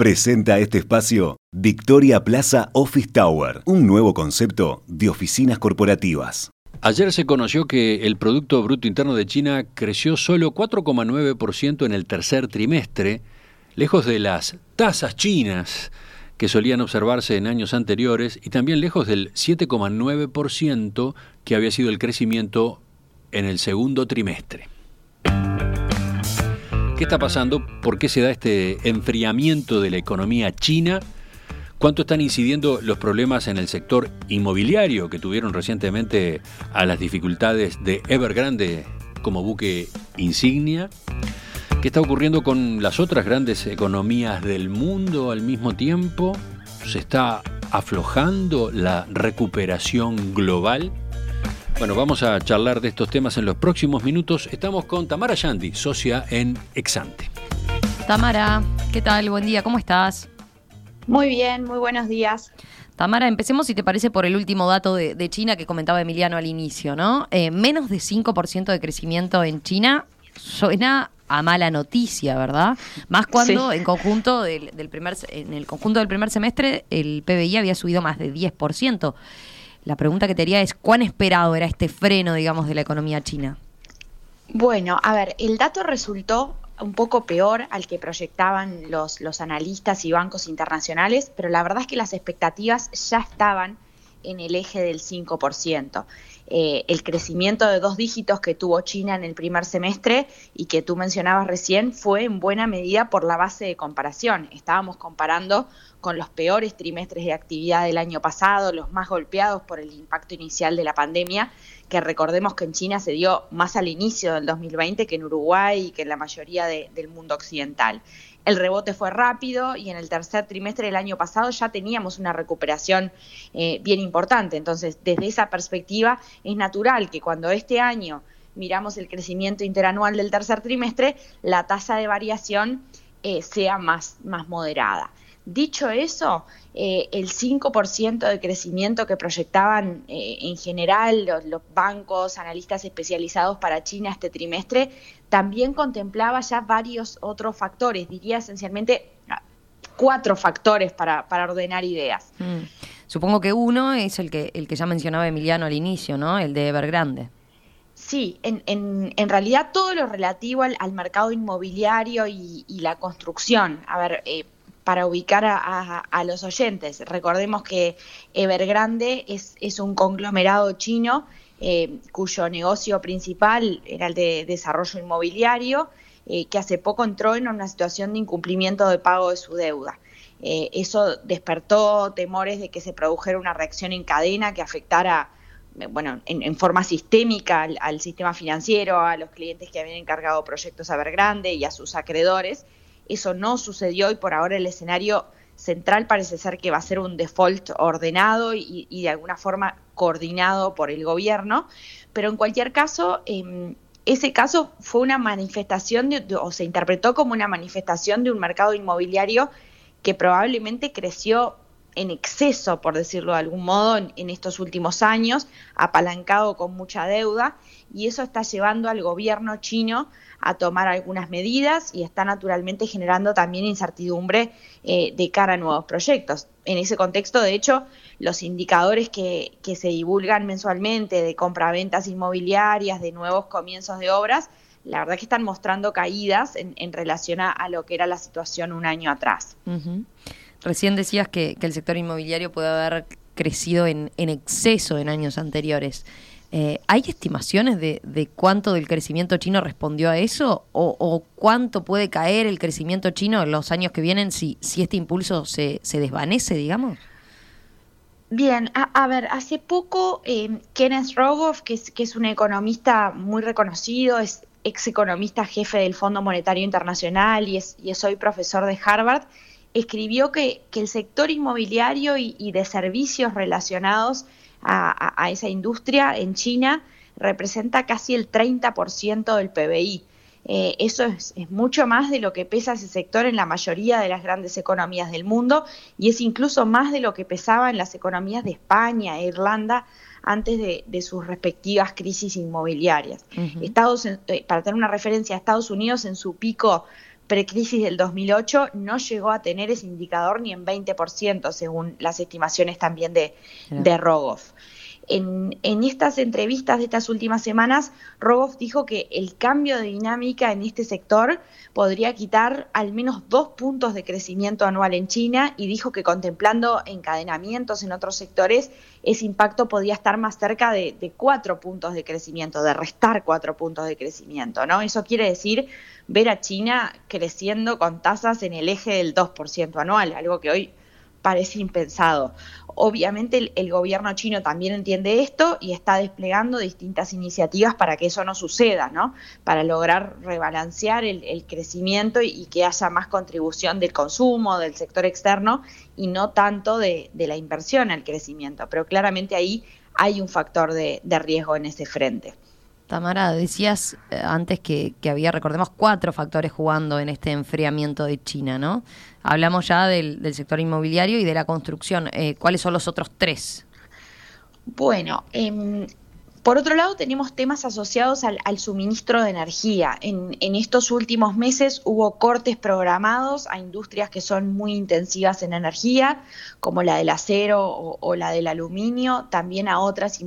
Presenta este espacio Victoria Plaza Office Tower, un nuevo concepto de oficinas corporativas. Ayer se conoció que el Producto Bruto Interno de China creció solo 4,9% en el tercer trimestre, lejos de las tasas chinas que solían observarse en años anteriores y también lejos del 7,9% que había sido el crecimiento en el segundo trimestre. ¿Qué está pasando? ¿Por qué se da este enfriamiento de la economía china? ¿Cuánto están incidiendo los problemas en el sector inmobiliario que tuvieron recientemente a las dificultades de Evergrande como buque insignia? ¿Qué está ocurriendo con las otras grandes economías del mundo al mismo tiempo? ¿Se está aflojando la recuperación global? Bueno, vamos a charlar de estos temas en los próximos minutos. Estamos con Tamara Yandi, socia en Exante. Tamara, ¿qué tal? Buen día, ¿cómo estás? Muy bien, muy buenos días. Tamara, empecemos, si te parece, por el último dato de, China que comentaba Emiliano al inicio, ¿no? Eh, menos de 5% de crecimiento en China suena a mala noticia, ¿verdad? Más cuando en conjunto del, del, primer en el conjunto del primer semestre el PBI había subido más de 10%. La pregunta que te haría es, ¿cuán esperado era este freno, digamos, de la economía china? Bueno, a ver, el dato resultó un poco peor al que proyectaban los, los analistas y bancos internacionales, pero la verdad es que las expectativas ya estaban en el eje del 5%. Eh, el crecimiento de dos dígitos que tuvo China en el primer semestre y que tú mencionabas recién fue en buena medida por la base de comparación. Estábamos comparando con los peores trimestres de actividad del año pasado, los más golpeados por el impacto inicial de la pandemia, que recordemos que en China se dio más al inicio del 2020 que en Uruguay y que en la mayoría del mundo occidental. El rebote fue rápido y en el tercer trimestre del año pasado ya teníamos una recuperación eh, bien importante. Entonces, desde esa perspectiva, es natural que cuando este año miramos el crecimiento interanual del tercer trimestre, la tasa de variación eh, sea más, más moderada. Dicho eso, eh, el 5% de crecimiento que proyectaban eh, en general los, bancos, analistas especializados para China este trimestre, también contemplaba ya varios otros factores, diría esencialmente ah, cuatro factores para, ordenar ideas. Mm. Supongo que uno es el que, el que ya mencionaba Emiliano al inicio, ¿no? El de Evergrande. Sí, en, en, realidad todo lo relativo al, mercado inmobiliario y, la construcción. A ver, eh, para ubicar a, los oyentes. Recordemos que Evergrande es, es un conglomerado chino eh, cuyo negocio principal era el de desarrollo inmobiliario, eh, que hace poco entró en una situación de incumplimiento de pago de su deuda. Eh, eso despertó temores de que se produjera una reacción en cadena que afectara bueno, en, forma sistémica al, al, sistema financiero, a los clientes que habían encargado proyectos a Evergrande y a sus acreedores, eso no sucedió y por ahora el escenario central parece ser que va a ser un default ordenado y, de alguna forma coordinado por el gobierno. Pero en cualquier caso, em, ese caso fue una manifestación o se interpretó como una manifestación de un mercado inmobiliario que probablemente creció en exceso, por decirlo de algún modo, en, estos últimos años, apalancado con mucha deuda, y eso está llevando al gobierno chino a tomar algunas medidas y está naturalmente generando también incertidumbre eh, de cara a nuevos proyectos. En ese contexto, de hecho, los indicadores que, que se divulgan mensualmente de compraventas inmobiliarias, de nuevos comienzos de obras, la verdad que están mostrando caídas en, relación a, lo que era la situación un año atrás. Recién decías que, el sector inmobiliario puede haber crecido en, exceso en años anteriores. Eh, ¿Hay estimaciones de, cuánto del crecimiento chino respondió a eso? ¿O, cuánto puede caer el crecimiento chino en los años que vienen si, si este impulso se, se desvanece, digamos? Bien, a, ver, hace poco eh, Kenneth Rogoff, que es, que es un economista muy reconocido, es ex economista jefe del Fondo Monetario Internacional y es, y es hoy profesor de Harvard, escribió que, el sector inmobiliario y, de servicios relacionados a, esa industria en China representa casi el 30% del PBI. Eh, eso es, mucho más de lo que pesa ese sector en la mayoría de las grandes economías del mundo y es incluso más de lo que pesaba en las economías de España e Irlanda antes de, sus respectivas crisis inmobiliarias. Estados, eh, para tener una referencia, Estados Unidos en su pico precrisis del 2008 no llegó a tener ese indicador ni en 20%, según las estimaciones también de, de Rogoff. En, estas entrevistas de estas últimas semanas, Rogoff dijo que el cambio de dinámica en este sector podría quitar al menos dos puntos de crecimiento anual en China y dijo que contemplando encadenamientos en otros sectores, ese impacto podría estar más cerca de, de cuatro puntos de crecimiento, de restar cuatro puntos de crecimiento, ¿no? Eso quiere decir ver a China creciendo con tasas en el eje del 2% anual, algo que hoy parece impensado. Obviamente el, gobierno chino también entiende esto y está desplegando distintas iniciativas para que eso no suceda, ¿no? Para lograr rebalancear el, crecimiento y, que haya más contribución del consumo, del sector externo y no tanto de, la inversión al crecimiento. Pero claramente ahí hay un factor de riesgo en ese frente. Tamara, decías eh, antes que, había, recordemos, cuatro factores jugando en este enfriamiento de China, ¿no? Hablamos ya del, sector inmobiliario y de la construcción. Eh, ¿Cuáles son los otros tres? Bueno, eh, por otro lado, tenemos temas asociados al, suministro de energía. En, estos últimos meses hubo cortes programados a industrias que son muy intensivas en energía, como la del acero o, la del aluminio, también a otras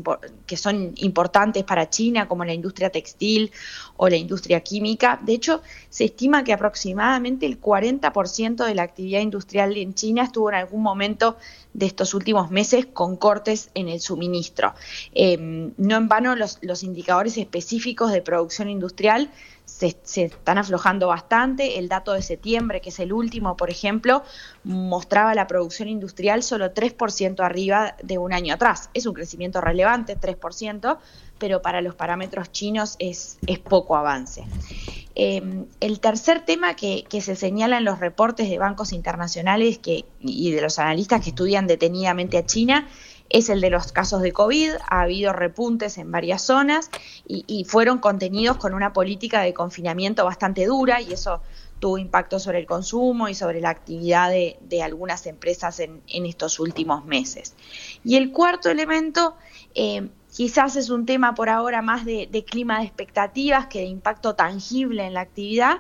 que son importantes para China, como la industria textil o la industria química. De hecho, se estima que aproximadamente el 40% de la actividad industrial en China estuvo en algún momento de estos últimos meses con cortes en el suministro. Em, no en vano los, indicadores específicos de producción industrial se, están aflojando bastante. El dato de septiembre, que es el último, por ejemplo, mostraba la producción industrial solo 3% arriba de un año atrás. Es un crecimiento relevante, 3%, pero para los parámetros chinos es, es poco avance. Em, el tercer tema que, se señala en los reportes de bancos internacionales que, y de los analistas que estudian detenidamente a China es el de los casos de COVID. Ha habido repuntes en varias zonas y, fueron contenidos con una política de confinamiento bastante dura y eso tuvo impacto sobre el consumo y sobre la actividad de, algunas empresas en, estos últimos meses. Y el cuarto elemento eh, Quizás es un tema por ahora más de, clima de expectativas que de impacto tangible en la actividad,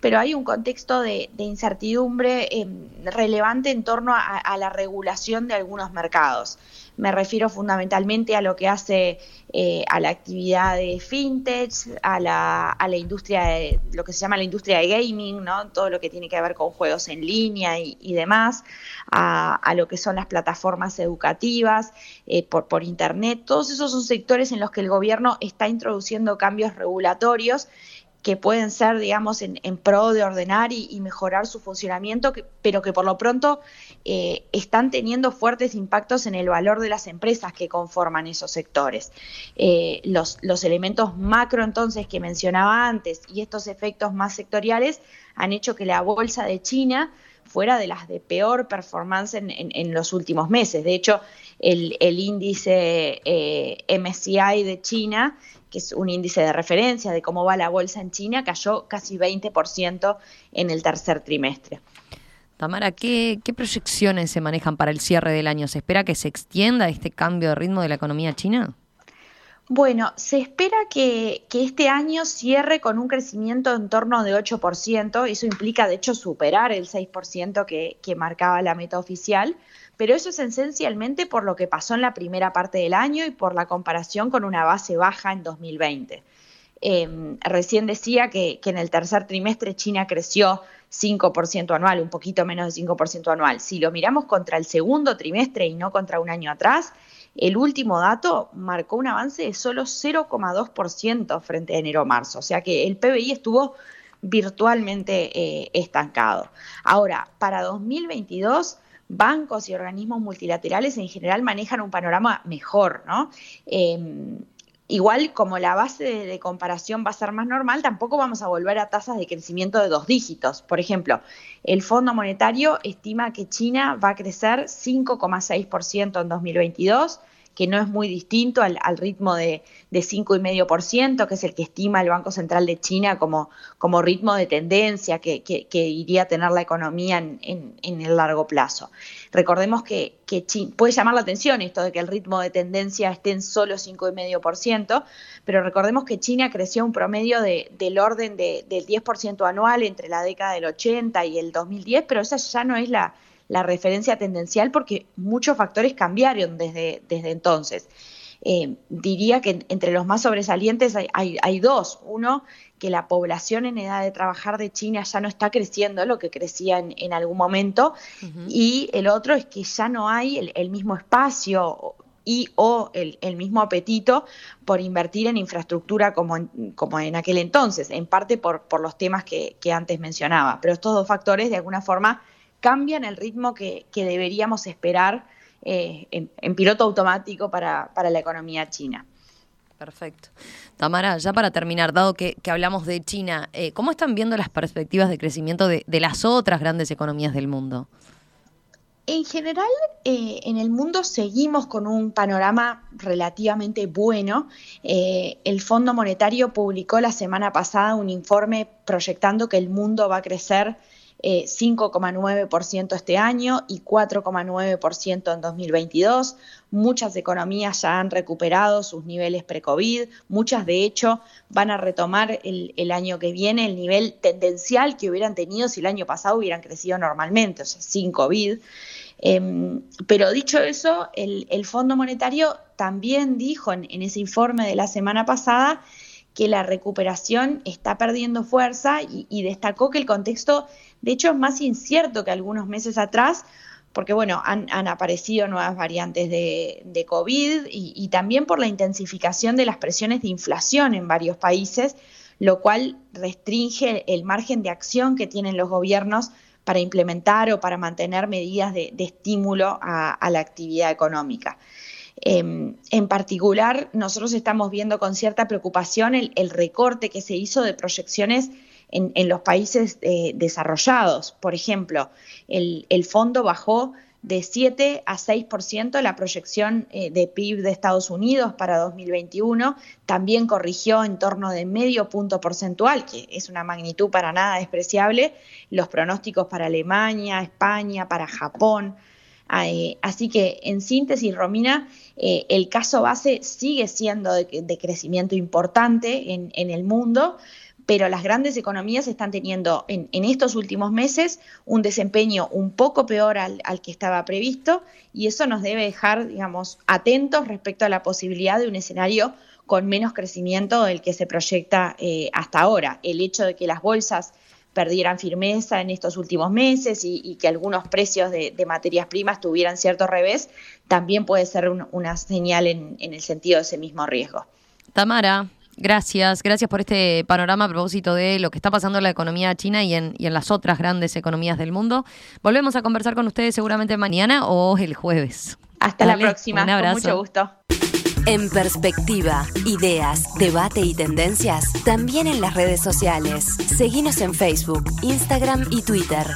pero hay un contexto de, incertidumbre em, relevante en torno a, la regulación de algunos mercados. Me refiero fundamentalmente a lo que hace eh, a la actividad de fintech, a la, a la industria de lo que se llama la industria de gaming, ¿no? todo lo que tiene que ver con juegos en línea y, demás, a, lo que son las plataformas educativas eh, por, por internet. Todos esos son sectores en los que el gobierno está introduciendo cambios regulatorios que pueden ser, digamos, en, pro de ordenar y, mejorar su funcionamiento, pero que por lo pronto eh, están teniendo fuertes impactos en el valor de las empresas que conforman esos sectores. Eh, los elementos macro, entonces, que mencionaba antes y estos efectos más sectoriales han hecho que la bolsa de China fuera de las de peor performance en, los últimos meses. De hecho, el, índice eh, MSCI de China que es un índice de referencia de cómo va la bolsa en China, cayó casi 20% en el tercer trimestre. Tamara, ¿qué, proyecciones se manejan para el cierre del año? ¿Se espera que se extienda este cambio de ritmo de la economía china? Bueno, se espera que, este año cierre con un crecimiento en torno de 8%, eso implica de hecho superar el 6% que, que marcaba la meta oficial, pero eso es esencialmente por lo que pasó en la primera parte del año y por la comparación con una base baja en 2020. Em, recién decía que, en el tercer trimestre China creció 5% anual, un poquito menos de 5% anual. Si lo miramos contra el segundo trimestre y no contra un año atrás, el último dato marcó un avance de solo 0,2% frente a enero-marzo, o sea que el PBI estuvo virtualmente eh, estancado. Ahora, para 2022 bancos y organismos multilaterales en general manejan un panorama mejor, ¿no? Em, igual como la base de, comparación va a ser más normal, tampoco vamos a volver a tasas de crecimiento de dos dígitos. Por ejemplo, el Fondo Monetario estima que China va a crecer 5,6% en 2022 que no es muy distinto al, ritmo de, de 5,5%, que es el que estima el Banco Central de China como, como ritmo de tendencia que, iría a tener la economía en, el largo plazo. Recordemos que, puede llamar la atención esto de que el ritmo de tendencia esté en solo 5,5%, pero recordemos que China creció un promedio del orden del 10% anual entre la década del 80 y el 2010, pero esa ya no es la la referencia tendencial porque muchos factores cambiaron desde, desde entonces. Eh, diría que entre los más sobresalientes hay, dos. Uno, que la población en edad de trabajar de China ya no está creciendo lo que crecía en, algún momento. Y el otro es que ya no hay el, mismo espacio y o el, mismo apetito por invertir en infraestructura como en, como en aquel entonces, en parte por, por los temas que, que antes mencionaba. Pero estos dos factores de alguna forma cambian el ritmo que, deberíamos esperar eh, en, piloto automático para, la economía china. Perfecto. Tamara, ya para terminar, dado que, hablamos de China, eh, ¿cómo están viendo las perspectivas de crecimiento de, las otras grandes economías del mundo? En general, eh, en el mundo seguimos con un panorama relativamente bueno. el Fondo Monetario publicó la semana pasada un informe proyectando que el mundo va a crecer 5,9% eh, este año y 4,9% en 2022. Muchas economías ya han recuperado sus niveles pre-COVID, muchas de hecho van a retomar el, año que viene el nivel tendencial que hubieran tenido si el año pasado hubieran crecido normalmente, o sea, sin COVID. Em, pero dicho eso, el, Fondo Monetario también dijo en, ese informe de la semana pasada que la recuperación está perdiendo fuerza y destacó que el contexto de hecho, es más incierto que algunos meses atrás, porque bueno, han, aparecido nuevas variantes de, COVID y, también por la intensificación de las presiones de inflación en varios países, lo cual restringe el margen de acción que tienen los gobiernos para implementar o para mantener medidas de, estímulo a, la actividad económica. Em, en particular, nosotros estamos viendo con cierta preocupación el recorte que se hizo de proyecciones en, los países eh, desarrollados. Por ejemplo, el, fondo bajó de 7 a 6% la proyección eh, de PIB de Estados Unidos para 2021, también corrigió en torno de medio punto porcentual, que es una magnitud para nada despreciable, los pronósticos para Alemania, España, para Japón. Eh, así que, en síntesis, Romina, el caso base sigue siendo de, crecimiento importante en, en el mundo, pero las grandes economías están teniendo en, estos últimos meses un desempeño un poco peor al, que estaba previsto y eso nos debe dejar, digamos, atentos respecto a la posibilidad de un escenario con menos crecimiento del que se proyecta eh, hasta ahora. El hecho de que las bolsas perdieran firmeza en estos últimos meses y, que algunos precios de, materias primas tuvieran cierto revés, también puede ser una señal en el sentido de ese mismo riesgo. Tamara, Gracias, gracias por este panorama a propósito de lo que está pasando en la economía china y en, y en las otras grandes economías del mundo. Volvemos a conversar con ustedes seguramente mañana o el jueves. Hasta la próxima, un abrazo. con mucho gusto. En perspectiva, ideas, debate y tendencias, también en las redes sociales. Seguimos en Facebook, Instagram y Twitter.